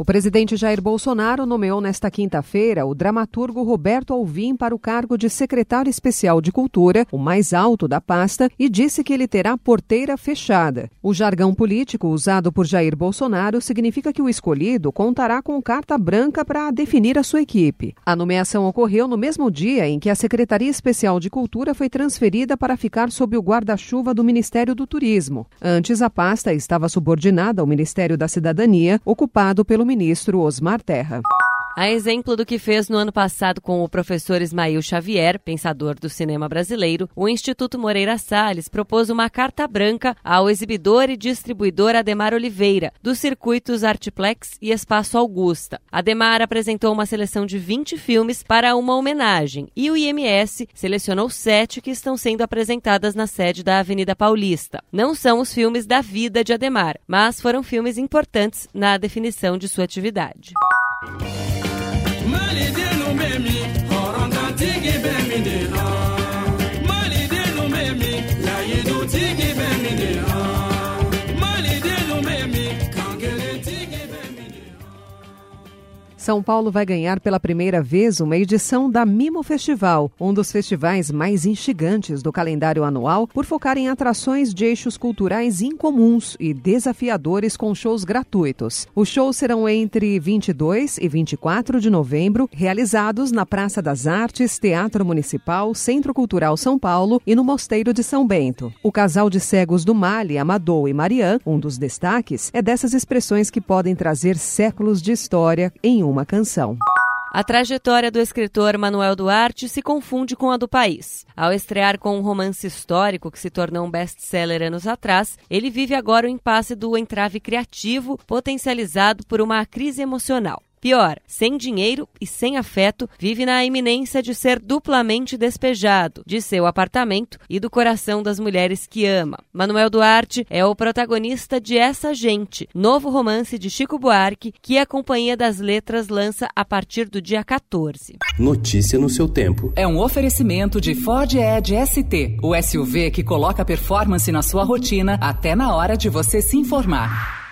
O presidente Jair Bolsonaro nomeou nesta quinta-feira o dramaturgo Roberto Alvim para o cargo de secretário especial de Cultura, o mais alto da pasta, e disse que ele terá porteira fechada. O jargão político usado por Jair Bolsonaro significa que o escolhido contará com carta branca para definir a sua equipe. A nomeação ocorreu no mesmo dia em que a Secretaria Especial de Cultura foi transferida para ficar sob o guarda-chuva do Ministério do Turismo. Antes, a pasta estava subordinada ao Ministério da Cidadania, ocupado pelo ministro Osmar Terra. A exemplo do que fez no ano passado com o professor Ismael Xavier, pensador do cinema brasileiro, o Instituto Moreira Salles propôs uma carta branca ao exibidor e distribuidor Ademar Oliveira, dos circuitos Artplex e Espaço Augusta. Ademar apresentou uma seleção de 20 filmes para uma homenagem e o IMS selecionou sete que estão sendo apresentadas na sede da Avenida Paulista. Não são os filmes da vida de Ademar, mas foram filmes importantes na definição de sua atividade. Maliden bɛ São Paulo vai ganhar pela primeira vez uma edição da Mimo Festival, um dos festivais mais instigantes do calendário anual, por focar em atrações de eixos culturais incomuns e desafiadores com shows gratuitos. Os shows serão entre 22 e 24 de novembro, realizados na Praça das Artes, Teatro Municipal, Centro Cultural São Paulo e no Mosteiro de São Bento. O casal de cegos do Mali, Amadou e Marian, um dos destaques, é dessas expressões que podem trazer séculos de história em uma canção. A trajetória do escritor Manuel Duarte se confunde com a do país. Ao estrear com um romance histórico que se tornou um best-seller anos atrás, ele vive agora o impasse do entrave criativo potencializado por uma crise emocional. Pior, sem dinheiro e sem afeto, vive na iminência de ser duplamente despejado de seu apartamento e do coração das mulheres que ama. Manuel Duarte é o protagonista de Essa Gente, novo romance de Chico Buarque, que a Companhia das Letras lança a partir do dia 14. Notícia no seu tempo. É um oferecimento de Ford Edge ST, o SUV que coloca performance na sua rotina até na hora de você se informar.